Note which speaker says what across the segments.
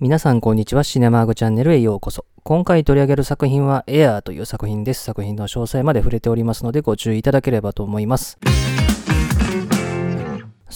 Speaker 1: 皆さんこんにちは。シネマーグチャンネルへようこそ。今回取り上げる作品はエアーという作品です。作品の詳細まで触れておりますのでご注意いただければと思います。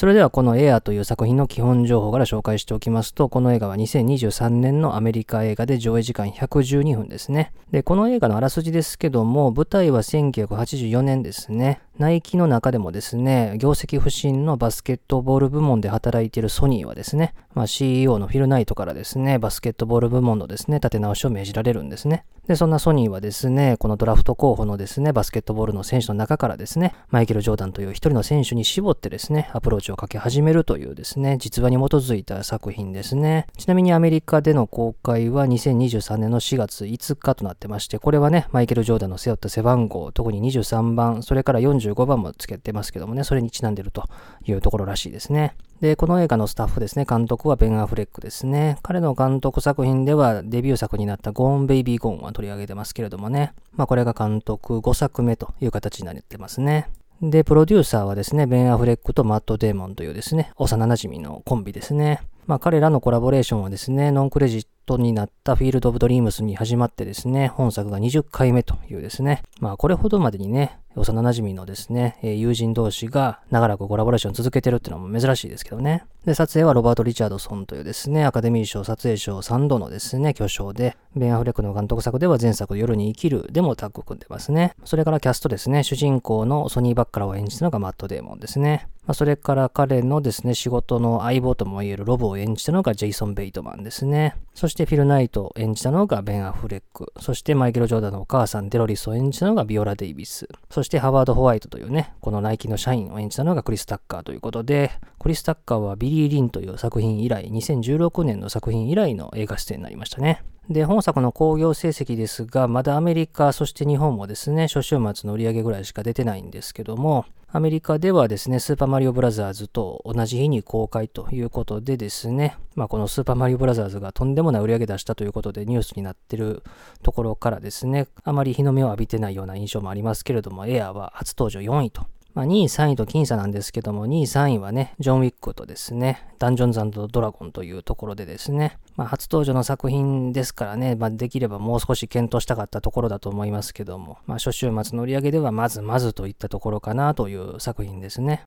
Speaker 1: それではこのエアーという作品の基本情報から紹介しておきますと、この映画は2023年のアメリカ映画で上映時間112分ですね。で、この映画のあらすじですけども、舞台は1984年ですね。ナイキの中でもですね、業績不振のバスケットボール部門で働いているソニーはですね、まあ、CEO のフィル・ナイトからですね、バスケットボール部門のですね、立て直しを命じられるんですね。で、そんなソニーはですね、このドラフト候補のですね、バスケットボールの選手の中からですね、マイケル・ジョーダンという一人の選手に絞ってですね、アプローチをかけ始めるというですね、実話に基づいた作品ですね。ちなみにアメリカでの公開は2023年の4月5日となってまして、これはね、マイケル・ジョーダンの背負った背番号、特に23番、それから45番もつけてますけどもね、それにちなんでるというところらしいですね。で、この映画のスタッフですね、監督はベン・アフレックですね。彼の監督作品ではデビュー作になったゴーン・ベイビー・ゴーンは取り上げてますけれどもね。まあこれが監督5作目という形になってますね。で、プロデューサーはですね、ベン・アフレックとマット・デーモンというですね、幼馴染のコンビですね。まあ彼らのコラボレーションはですね、ノンクレジットになったフィールド・オブ・ドリームスに始まってですね、本作が20回目というですね、まあこれほどまでにね、幼馴染のですね、友人同士が長らくコラボレーション続けてるっていうのも珍しいですけどね。で、撮影はロバート・リチャードソンというですね、アカデミー賞撮影賞3度のですね、巨匠で、ベン・アフレックの監督作では前作夜に生きるでもタッグ組んでますね。それからキャストですね、主人公のソニー・バッカラを演じたのがマット・デーモンですね。まあ、それから彼のですね、仕事の相棒ともいえるロボを演じたのがジェイソン・ベイトマンですね。そしてフィル・ナイトを演じたのがベン・アフレック。そしてマイケル・ジョーダンのお母さんデロリスを演じたのがビオラ・デイビス。そしてハワード・ホワイトというね、このナイキの社員を演じたのがクリス・タッカーということで、クリス・タッカーはビリー・リンという作品以来、2016年の作品以来の映画出演になりましたね。で、本作の興行成績ですが、まだアメリカ、そして日本もですね、初週末の売り上げぐらいしか出てないんですけども、アメリカではですね、スーパーマリオブラザーズと同じ日に公開ということでですね、まあ、このスーパーマリオブラザーズがとんでもない売り上げ出したということでニュースになってるところからですね、あまり日の目を浴びてないような印象もありますけれども、エアは初登場4位とまあ、2位、3位と僅差なんですけども、2位、3位はね、ジョン・ウィックとですね、ダンジョンズドラゴンというところでですね、まあ、初登場の作品ですからね、まあ、できればもう少し検討したかったところだと思いますけども、まあ、初週末の売り上げではまずまずといったところかなという作品ですね。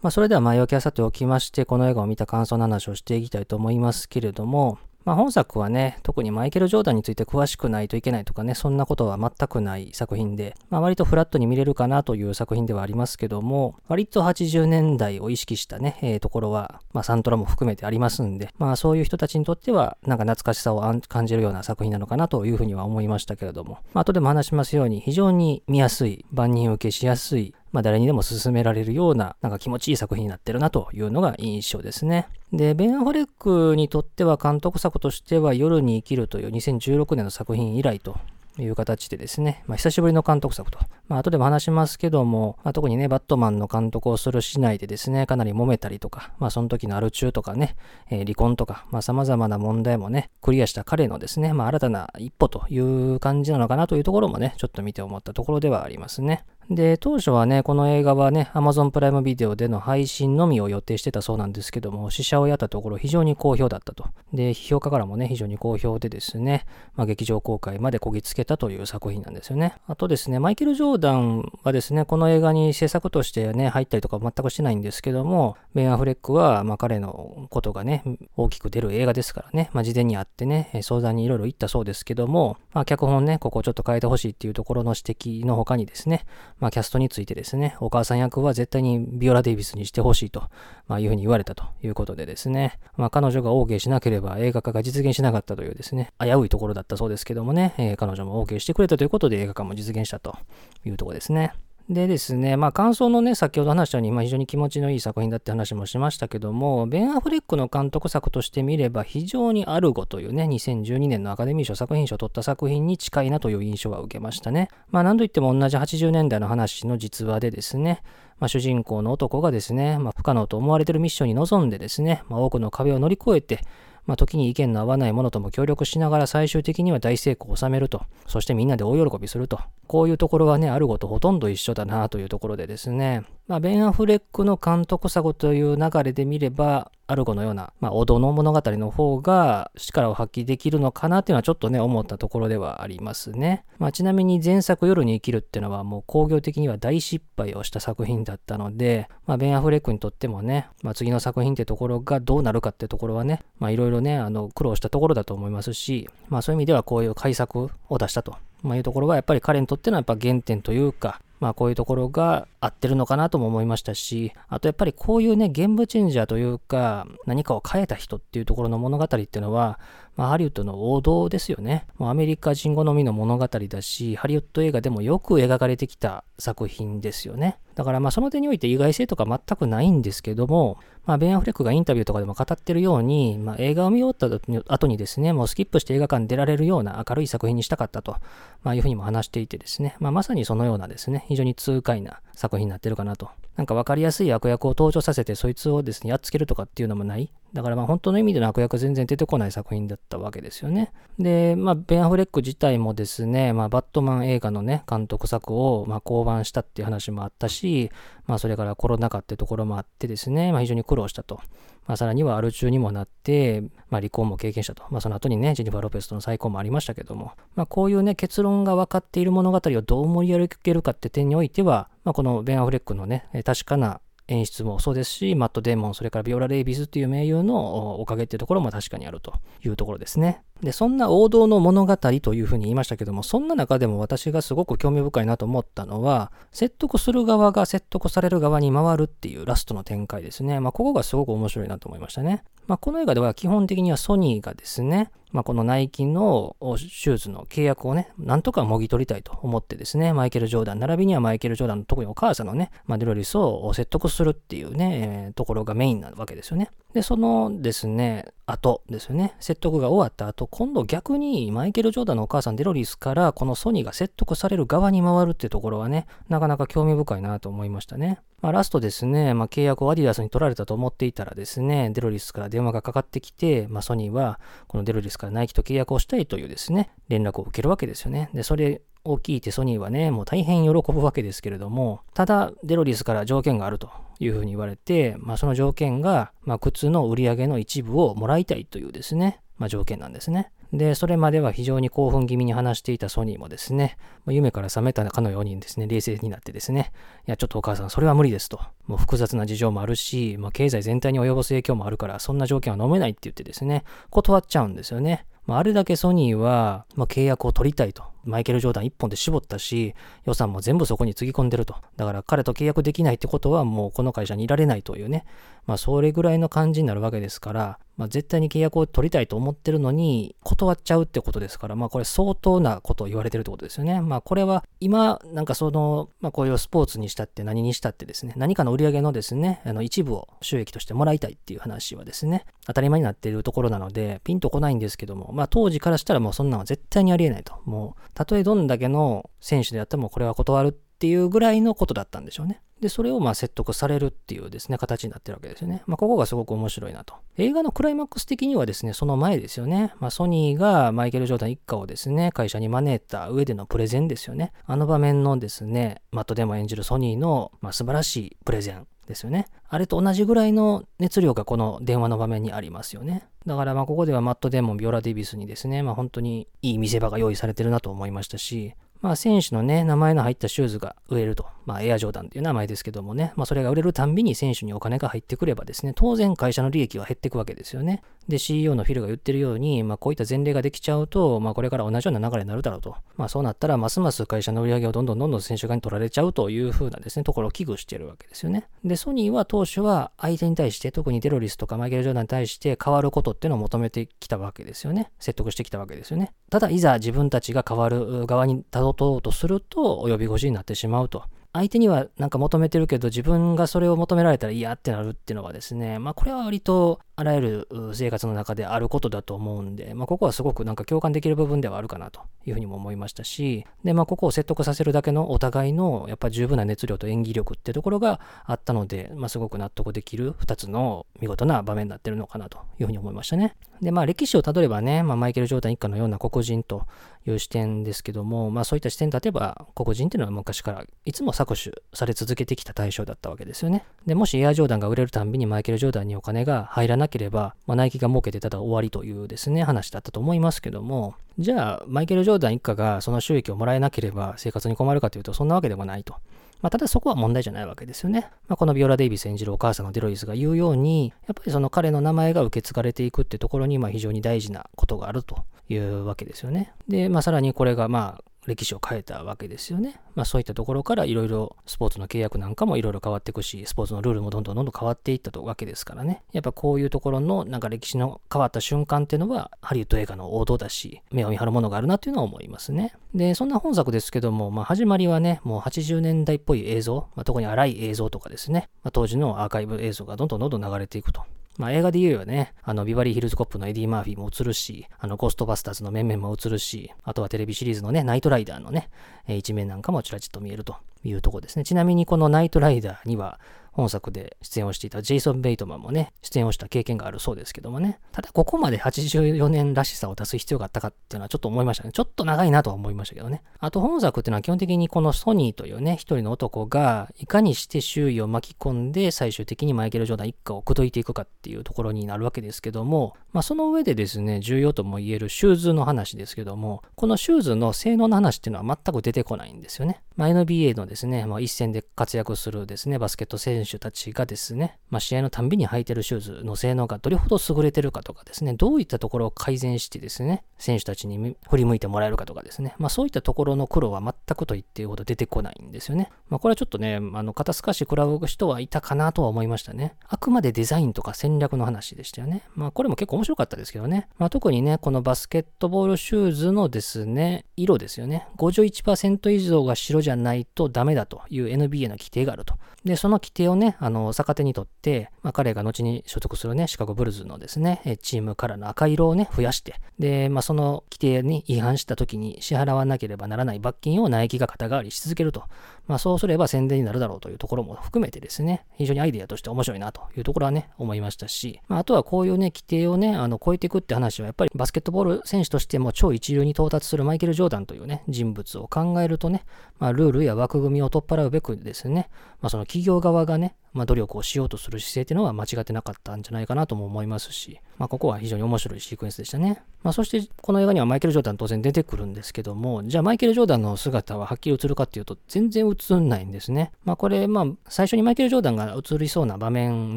Speaker 1: まあ、それでは前置きはさておきまして、この映画を見た感想の話をしていきたいと思いますけれども、まあ、本作はね、特にマイケル・ジョーダンについて詳しくないといけないとかね、そんなことは全くない作品で、まあ、割とフラットに見れるかなという作品ではありますけども、割と80年代を意識したね、えー、ところは、まあ、サントラも含めてありますんで、まあ、そういう人たちにとっては、なんか懐かしさを感じるような作品なのかなというふうには思いましたけれども、まあ、後でも話しますように、非常に見やすい、万人受けしやすい、まあ誰にでも勧められるような、なんか気持ちいい作品になってるなというのが印象ですね。で、ベン・アフレックにとっては監督作としては夜に生きるという2016年の作品以来という形でですね、まあ、久しぶりの監督作と。まあ、後でも話しますけども、まあ、特にね、バットマンの監督をする市内でですね、かなり揉めたりとか、まあ、その時のアル中とかね、えー、離婚とか、まあ、様々な問題もね、クリアした彼のですね、まあ、新たな一歩という感じなのかなというところもね、ちょっと見て思ったところではありますね。で、当初はね、この映画はね、Amazon プライムビデオでの配信のみを予定してたそうなんですけども、試写をやったところ非常に好評だったと。で、評家からもね、非常に好評でですね、まあ、劇場公開までこぎつけたという作品なんですよね。あとですね、マイケル・ジョーダンはですね、この映画に制作としてね、入ったりとか全くしてないんですけども、ベン・アフレックは、まあ、彼のことがね、大きく出る映画ですからね、まあ、事前にあってね、相談にいろいろ言ったそうですけども、まあ、脚本ね、ここちょっと変えてほしいっていうところの指摘の他にですね、まあ、キャストについてですね、お母さん役は絶対にビオラ・デイビスにしてほしいと、まあ、いうふうに言われたということでですね、まあ、彼女が OK しなければ映画化が実現しなかったというですね、危ういところだったそうですけどもね、えー、彼女も OK してくれたということで映画化も実現したというところですね。でですね、まあ感想のね、先ほど話したように、まあ非常に気持ちのいい作品だって話もしましたけども、ベン・アフレックの監督作として見れば、非常にアルゴというね、2012年のアカデミー賞作品賞を取った作品に近いなという印象は受けましたね。まあ何といっても同じ80年代の話の実話でですね、まあ、主人公の男がですね、まあ、不可能と思われてるミッションに臨んでですね、まあ、多くの壁を乗り越えて、まあ、時に意見の合わない者とも協力しながら最終的には大成功を収めると、そしてみんなで大喜びすると、こういうところはね、あるごとほとんど一緒だなというところでですね、まあ、ベン・アフレックの監督作という流れで見れば、アルゴのような、まあ、王道の物語の方が力を発揮できるのかなっていうのはちょっとね、思ったところではありますね。まあ、ちなみに前作夜に生きるっていうのはもう工業的には大失敗をした作品だったので、まあ、ベン・アフレックにとってもね、まあ、次の作品ってところがどうなるかってところはね、まあ、いろいろね、あの、苦労したところだと思いますし、まあ、そういう意味ではこういう改作を出したと。まあ、いうところはやっぱり彼にとってのやっぱ原点というか、まあこういうところが合ってるのかなとも思いましたし、あとやっぱりこういうね、ゲームチェンジャーというか、何かを変えた人っていうところの物語っていうのは、まあハリウッドの王道ですよね。もうアメリカ人好みの物語だし、ハリウッド映画でもよく描かれてきた作品ですよね。だからまあその点において意外性とか全くないんですけども、まあベン・アフレックがインタビューとかでも語ってるように、まあ映画を見終わった後にですね、もうスキップして映画館に出られるような明るい作品にしたかったと、まあいうふうにも話していてですね、まあまさにそのようなですね、非常に痛快な作品になってるかなと。なんか分かりやすい悪役を登場させて、そいつをですね、やっつけるとかっていうのもない。だからまあ本当の意味での悪役全然出てこない作品だったわけですよね。で、まあベン・アフレック自体もですね、まあバットマン映画のね、監督作をまあ降板したっていう話もあったし、まあそれからコロナ禍ってところもあってですね、まあ非常に苦労したと。まあさらにはアル中にもなって、まあ離婚も経験したと。まあその後にね、ジェニファー・ロペスとの再婚もありましたけども、まあこういうね、結論が分かっている物語をどう盛り上げるかって点においては、まあこのベン・アフレックのね、確かな演出もそうですし、マット・デーモン、それからビオラ・レイビスっていう名優のおかげっていうところも確かにあるというところですね。で、そんな王道の物語というふうに言いましたけども、そんな中でも私がすごく興味深いなと思ったのは、説得する側が説得される側に回るっていうラストの展開ですね。まあ、ここがすごく面白いなと思いましたね。まあ、この映画では基本的にはソニーがですね、まあ、このナイキのシューズの契約をね、なんとかもぎ取りたいと思ってですね、マイケル・ジョーダン、並びにはマイケル・ジョーダンの特にお母さんのね、まあ、デロリスを説得するっていうね、えー、ところがメインなわけですよね。で、そのですね、後ですよね、説得が終わった後、今度逆にマイケル・ジョーダンのお母さんデロリスからこのソニーが説得される側に回るってところはね、なかなか興味深いなと思いましたね。まあ、ラストですね、まあ、契約をアディダスに取られたと思っていたらですね、デロリスから電話がかかってきて、まあ、ソニーはこのデロリスからナイキと契約をしたいというですね、連絡を受けるわけですよね。で、それを聞いてソニーはね、もう大変喜ぶわけですけれども、ただデロリスから条件があるというふうに言われて、まあ、その条件が、まあ、靴の売り上げの一部をもらいたいというですね、まあ、条件なんですね。で、それまでは非常に興奮気味に話していたソニーもですね、まあ夢から覚めたかのようにですね、冷静になってですね、いや、ちょっとお母さん、それは無理ですと。もう複雑な事情もあるし、まあ、経済全体に及ぼす影響もあるから、そんな条件は飲めないって言ってですね、断っちゃうんですよね。まあ、あれだけソニーは、まあ、契約を取りたいと。マイケル・ジョーダン1本で絞ったし、予算も全部そこにつぎ込んでると。だから彼と契約できないってことはもうこの会社にいられないというね。まあそれぐらいの感じになるわけですから、まあ絶対に契約を取りたいと思ってるのに断っちゃうってことですから、まあこれ相当なことを言われてるってことですよね。まあこれは今なんかその、まあこういうスポーツにしたって何にしたってですね、何かの売り上げのですね、あの一部を収益としてもらいたいっていう話はですね、当たり前になっているところなので、ピンとこないんですけども、まあ当時からしたらもうそんなのは絶対にありえないと。もう、たとえどんだけの選手であってもこれは断るってっていうぐらいのことだったんでしょうね。で、それをまあ説得されるっていうですね、形になってるわけですよね。まあ、ここがすごく面白いなと。映画のクライマックス的にはですね、その前ですよね。まあ、ソニーがマイケル・ジョーダン一家をですね、会社に招いた上でのプレゼンですよね。あの場面のですね、マット・デモ演じるソニーの、まあ、素晴らしいプレゼンですよね。あれと同じぐらいの熱量がこの電話の場面にありますよね。だからまあここではマット・デモン、ビオラ・デイビスにですね、まあ本当にいい見せ場が用意されてるなと思いましたし、まあ、選手のね、名前の入ったシューズが売れると。まあ、エアジョーダンっていう名前ですけどもね、まあ、それが売れるたんびに選手にお金が入ってくればですね、当然会社の利益は減っていくわけですよね。で、CEO のフィルが言ってるように、まあ、こういった前例ができちゃうと、まあ、これから同じような流れになるだろうと。まあ、そうなったら、ますます会社の売り上げをどんどんどんどん選手側に取られちゃうというふうなですね、ところを危惧してるわけですよね。で、ソニーは当初は相手に対して、特にデロリスとかマイケル・ジョーダンに対して変わることっていうのを求めてきたわけですよね。説得してきたわけですよね。ただ、いざ自分たちが変わる側に辿とうとすると及び腰になってしまうと。相手にはなんか求めてるけど自分がそれを求められたら嫌ってなるっていうのはですね、まあこれは割とあらゆる生活の中であることだと思うんで、まあここはすごくなんか共感できる部分ではあるかなというふうにも思いましたし、でまあここを説得させるだけのお互いのやっぱ十分な熱量と演技力ってところがあったので、まあすごく納得できる2つの見事な場面になってるのかなというふうに思いましたね。で、まあ歴史をたどればね、まあ、マイケル・ジョーダン一家のような黒人という視点ですけども、まあそういった視点で例えば黒人っていうのは昔からいつも搾取され続けてきた対象だったわけですよね。で、もしエア・ジョーダンが売れるたんびにマイケル・ジョーダンにお金が入らなければ、まあ、ナイキが儲けてただ終わりというですね、話だったと思いますけども、じゃあマイケル・ジョーダン一家がその収益をもらえなければ生活に困るかというとそんなわけでもないと。まあ、ただそこは問題じゃないわけですよね。まあ、このビオラ・デイビス演じるお母さんのデロイスが言うように、やっぱりその彼の名前が受け継がれていくってところに、まあ非常に大事なことがあるというわけですよね。で、まあさらにこれがまあ歴史を変えたわけですよね。まあそういったところからいろいろスポーツの契約なんかもいろいろ変わっていくし、スポーツのルールもどんどんどんどん変わっていったわけですからね。やっぱこういうところのなんか歴史の変わった瞬間っていうのはハリウッド映画の王道だし、目を見張るものがあるなっていうのは思いますね。で、そんな本作ですけども、まあ始まりはね、もう80年代っぽい映像、まあ、特に荒い映像とかですね、まあ、当時のアーカイブ映像がどんどんどんどん流れていくと。まあ映画で言うよね、あのビバリーヒルズコップのエディ・マーフィーも映るし、あのゴーストバスターズの面々も映るし、あとはテレビシリーズのね、ナイトライダーのね、え一面なんかもちらちと見えるというとこですね。ちなみにこのナイトライダーには、本作で出演をしていたジェイソン・ベイトマンもね、出演をした経験があるそうですけどもね。ただ、ここまで84年らしさを出す必要があったかっていうのはちょっと思いましたね。ちょっと長いなとは思いましたけどね。あと、本作っていうのは基本的にこのソニーというね、一人の男が、いかにして周囲を巻き込んで、最終的にマイケル・ジョーダン一家を口説いていくかっていうところになるわけですけども、まあ、その上でですね、重要とも言えるシューズの話ですけども、このシューズの性能の話っていうのは全く出てこないんですよね。まあ、NBA のですね、まあ、一戦で活躍するですね、バスケット選手手たちがですね、まあ、試合のたんびに履いてるシューズの性能がどれほど優れてるかとかですね、どういったところを改善してですね、選手たちに振り向いてもらえるかとかですね、まあ、そういったところの苦労は全くと言っているほど出てこないんですよね。まあ、これはちょっとね、あの、肩透かし食らう人はいたかなとは思いましたね。あくまでデザインとか戦略の話でしたよね。まあ、これも結構面白かったですけどね。まあ、特にね、このバスケットボールシューズのですね、色ですよね。51%以上が白じゃないとダメだという NBA の規定があると。で、その規定をね、あの、逆手にとって、まあ、彼が後に所属するね、シカゴブルズのですね、チームからの赤色をね、増やして、で、まあ、その規定に違反した時に支払わなければならない罰金をナイキが肩代わりし続けると。まあ、そうすれば宣伝になるだろうというところも含めてですね、非常にアイデアとして面白いなというところはね、思いましたし、まあ、あとはこういうね、規定をね、あの、超えていくって話は、やっぱりバスケットボール選手としても超一流に到達するマイケル・ジョーダンというね、人物を考えるとね、まあ、ルールや枠組みを取っ払うべくですね、まあ、その企業側がね、まあ、努力をしようとする姿勢っていうのは間違ってなかったんじゃないかなとも思いますし、まあ、ここは非常に面白いシークエンスでしたね。まあ、そして、この映画にはマイケル・ジョーダン当然出てくるんですけども、じゃあマイケル・ジョーダンの姿ははっきり映るかっていうと、全然映んないんですね。まあ、これ、まあ、最初にマイケル・ジョーダンが映りそうな場面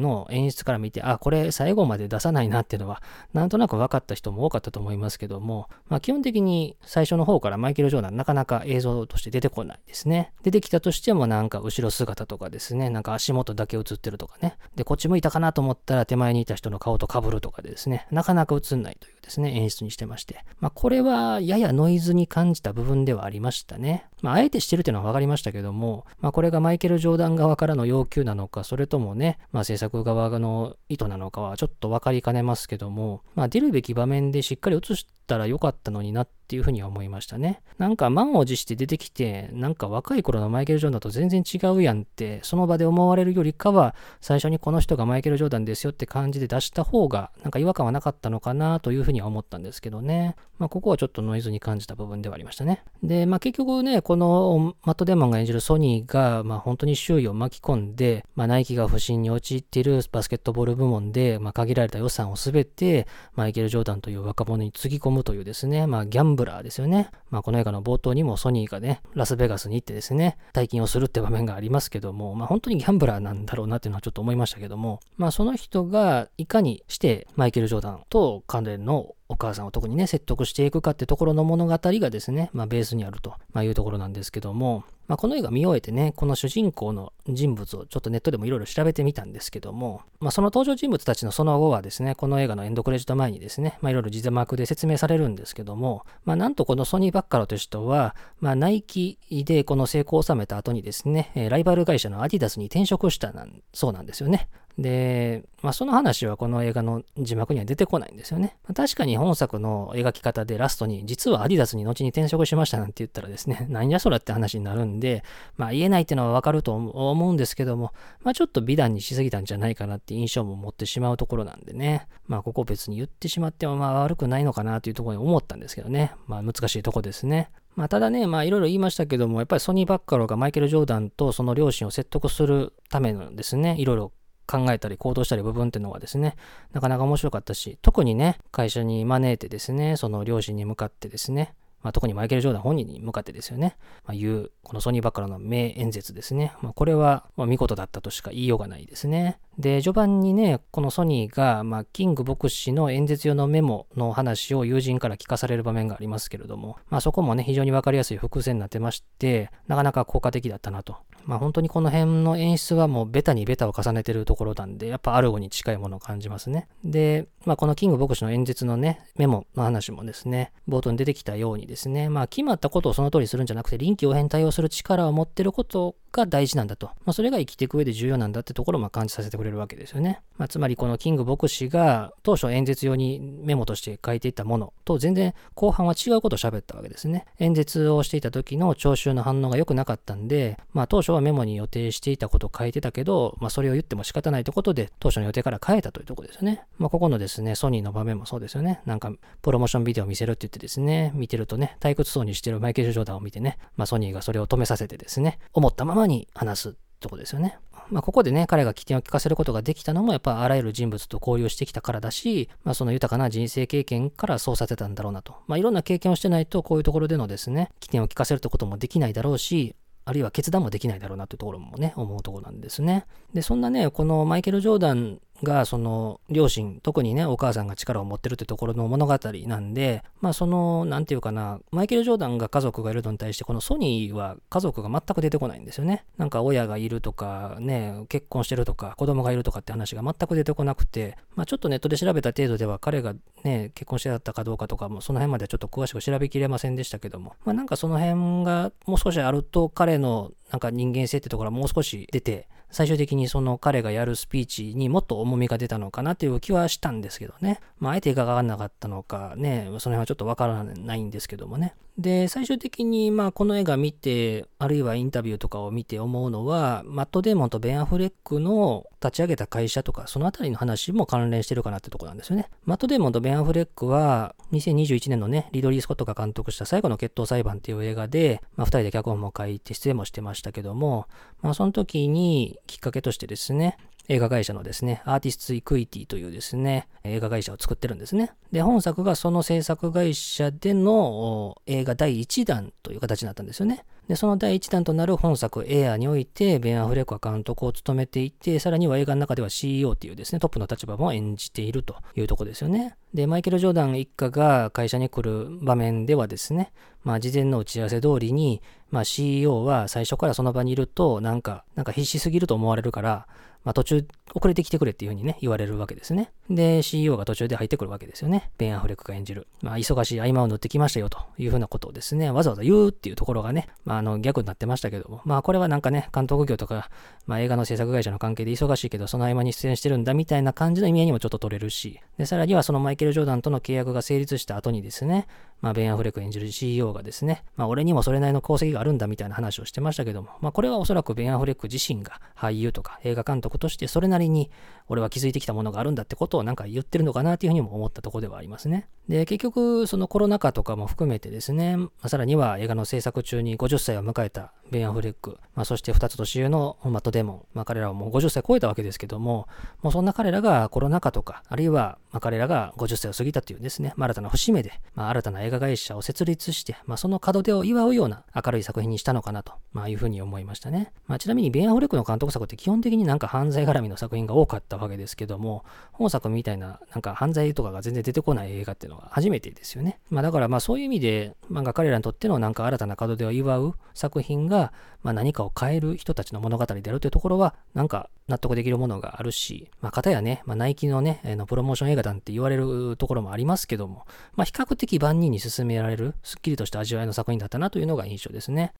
Speaker 1: の演出から見て、あ、これ最後まで出さないなっていうのは、なんとなく分かった人も多かったと思いますけども、まあ、基本的に最初の方からマイケル・ジョーダンなかなか映像として出てこないですね。出てきたとしてもなんか後ろ姿とかですね、なんか足元だけ映ってるとかね。で、こっち向いたかなと思ったら手前にいた人の顔と被るとかでですね、なかなか映んないというですね、演出にしてまして。まあ、これはややノイズに感じた部分ではありましたね。まあ、あえてしてるっていうのは分かりましたけども、まあ、これがマイケル・ジョーダン側からの要求なのか、それともね、まあ、制作側の意図なのかはちょっと分かりかねますけども、まあ、出るべき場面でしっかり映したらよかったのになってていうふうには思いましたね。なんか満を持して出てきて、なんか若い頃のマイケル・ジョーダンと全然違うやんって、その場で思われるよりかは、最初にこの人がマイケル・ジョーダンですよって感じで出した方が、なんか違和感はなかったのかなというふうには思ったんですけどね。まあ、ここはちょっとノイズに感じた部分ではありましたね。で、まあ、結局ね、このマット・デーモンが演じるソニーが、まあ、本当に周囲を巻き込んで、まあ、ナイキが不振に陥っているバスケットボール部門で、まあ、限られた予算をすべて、マイケル・ジョーダンという若者につぎ込むというですね、まあ、ギャンブルブラーですよね。まあ、この映画の冒頭にもソニーがね、ラスベガスに行ってですね、大金をするって場面がありますけども、まあ、本当にギャンブラーなんだろうなっていうのはちょっと思いましたけども、まあ、その人がいかにしてマイケル・ジョーダンと関連のお母さんを特にね、説得していくかってところの物語がですね、まあ、ベースにあると、まいうところなんですけども、まあ、この映画見終えてね、この主人公の人物をちょっとネットでもいろいろ調べてみたんですけども、まあ、その登場人物たちのその後はですね、この映画のエンドクレジット前にですね、まあ、いろいろ字幕で説明されるんですけども、まあ、なんとこのソニー・バッカロという人は、まあ、ナイキでこの成功を収めた後にですね、ライバル会社のアディダスに転職したなんそうなんですよね。で、まあ、その話はこの映画の字幕には出てこないんですよね。確かに本作の描き方でラストに、実はアディダスに後に転職しましたなんて言ったらですね、なんやそらって話になるんで、まあ、言えないっていうのはわかると思うんですけども、まあ、ちょっと美談にしすぎたんじゃないかなって印象も持ってしまうところなんでね、まあ、ここ別に言ってしまってはまあ悪くないのかなというところに思ったんですけどね、まあ、難しいとこですね。まあ、ただね、まあ、いろいろ言いましたけども、やっぱりソニー・バッカローがマイケル・ジョーダンとその両親を説得するためのですね、いろいろ考えたり行動したり部分っていうのはですね、なかなか面白かったし、特にね、会社に招いてですね、その両親に向かってですね、まあ、特にマイケル・ジョーダン本人に向かってですよね、まあ、言う、このソニー・バッカローの名演説ですね。まあ、これは、ま見事だったとしか言いようがないですね。で、序盤にね、このソニーが、ま、キング牧師の演説用のメモの話を友人から聞かされる場面がありますけれども、ま、そこもね、非常にわかりやすい伏線になってまして、なかなか効果的だったなと。まあ、本当にこの辺の演出はもうベタにベタを重ねてるところなんで、やっぱアルゴに近いものを感じますね。で、まあ、このキング牧師の演説のね、メモの話もですね、冒頭に出てきたようにですね、まあ、決まったことをその通りするんじゃなくて、臨機応変対応する力を持ってることが大事なんだと。まあ、それが生きていく上で重要なんだってところをま感じさせてくれるわけですよね。まあ、つまりこのキング牧師が当初演説用にメモとして書いていたものと全然後半は違うことを喋ったわけですね。演説をしていた時の聴衆の反応が良くなかったんで、まあ、当初はメモに予定していたことを書いてたけど、まあ、それを言っても仕方ないということで当初の予定から変えたというところですよね。まあ、ここのですね、ソニーの場面もそうですよね。なんかプロモーションビデオを見せるって言ってですね、見てるとね、退屈そうにしてるマイケル・ジョーダンを見てね、まあ、ソニーがそれを止めさせてですね、思ったままに話すとこですよね。まあ、ここでね、彼が起点を聞かせることができたのも、やっぱあらゆる人物と交流してきたからだし、まあ、その豊かな人生経験からそうさせたんだろうなと。まあ、いろんな経験をしてないと、こういうところでのですね、起点を聞かせるってこともできないだろうし、あるいは決断もできないだろうなというところもね、思うところなんですね。で、そんなね、このマイケル・ジョーダンが、その、両親、特にね、お母さんが力を持ってるってところの物語なんで、まあ、その、なんていうかな、マイケル・ジョーダンが家族がいるのに対して、このソニーは家族が全く出てこないんですよね。なんか、親がいるとか、ね、結婚してるとか、子供がいるとかって話が全く出てこなくて、まあ、ちょっとネットで調べた程度では、彼がね、結婚してたかどうかとかも、その辺まではちょっと詳しく調べきれませんでしたけども、まあ、なんかその辺がもう少しあると、彼のなんか人間性ってところはもう少し出て、最終的にその彼がやるスピーチにもっと重みが出たのかなという気はしたんですけどね。まあ、あえてがわかんなかったのかね、その辺はちょっとわからないんですけどもね。で、最終的に、まあ、この映画見て、あるいはインタビューとかを見て思うのは、マット・デーモンとベン・アフレックの立ち上げた会社とか、そのあたりの話も関連してるかなってとこなんですよね。マット・デーモンとベン・アフレックは、2021年のね、リドリー・スコットが監督した最後の決闘裁判っていう映画で、まあ、二人で脚本も書いて出演もしてましたけども、まあ、その時にきっかけとしてですね、映画会社のですね、アーティスト・イクイティというですね、映画会社を作ってるんですね。で、本作がその制作会社での映画第1弾という形になったんですよね。で、その第1弾となる本作エアにおいて、ベン・アフレックは監督を務めていて、さらには映画の中では CEO っていうですね、トップの立場も演じているというとこですよね。で、マイケル・ジョーダン一家が会社に来る場面ではですね、まあ事前の打ち合わせ通りに、まあ CEO は最初からその場にいると、なんか、なんか必死すぎると思われるから、まあ途中遅れてきてくれっていうふうにね、言われるわけですね。で、CEO が途中で入ってくるわけですよね。ベン・アフレックが演じる。まあ忙しい合間を縫ってきましたよというふうなことをですね、わざわざ言うっていうところがね、まああの逆になってましたけども、まあこれはなんかね、監督業とか、まあ映画の制作会社の関係で忙しいけど、その合間に出演してるんだみたいな感じの意味合いにもちょっと取れるし、で、さらにはそのマイケル・ジョーダンとの契約が成立した後にですね、まあベン・アフレック演じる CEO がですね、まあ俺にもそれなりの功績があるんだみたいな話をしてましたけども、まあこれはおそらくベン・アフレック自身が俳優とか映画監督としてそれなりに俺は気づいてきたものがあるんだってことをなんか言ってるのかなっていうふうにも思ったとこではありますね。で、結局そのコロナ禍とかも含めてですね、まあ、さらには映画の制作中に50歳を迎えたベン・アフレック、まあ、そして2つ年上のマット・デモン、まあ、彼らはもう50歳超えたわけですけども、もうそんな彼らがコロナ禍とか、あるいはま彼らが50歳を過ぎたというですね、まあ、新たな節目で、ま、新たな映画会社を設立して、ま、その門出を祝うような明るい作品にしたのかなと、ま、いうふうに思いましたね。ま、ちなみにベン・アフレックの監督作って基本的になんか犯罪絡みの作品が多かったわけですけども、本作みたいななんか犯罪とかが全然出てこない映画っていうのは初めてですよね。まあ、だからまあそういう意味で、まあ、彼らにとってのなんか新たな門出を祝う作品が、まあ、何かを変える人たちの物語であるというところは、なんか納得できるものがあるし、まあ、方やね、まあ、ナイキのね、えのプロモーション映画団って言われるところもありますけども、まあ、比較的万人に進められる、すっきりとした味わいの作品だったなというのが印象ですね。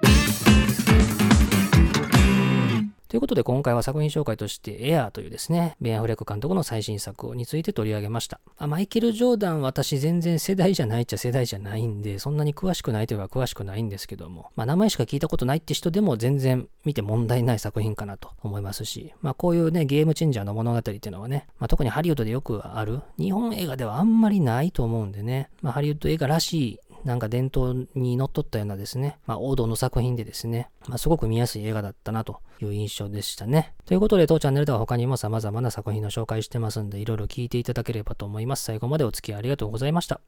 Speaker 1: ということで今回は作品紹介としてエアーというですね、ベン・アフレック監督の最新作について取り上げました。あマイケル・ジョーダン私全然世代じゃないっちゃ世代じゃないんで、そんなに詳しくないといえば詳しくないんですけども、まあ名前しか聞いたことないって人でも全然見て問題ない作品かなと思いますし、まあこういうね、ゲームチェンジャーの物語っていうのはね、まあ特にハリウッドでよくある、日本映画ではあんまりないと思うんでね、まあハリウッド映画らしいなんか伝統にのっとったようなですね、まあ王道の作品でですね、まあすごく見やすい映画だったなという印象でしたね。ということで当チャンネルでは他にも様々な作品の紹介してますんで、いろいろ聞いていただければと思います。最後までお付き合いありがとうございました。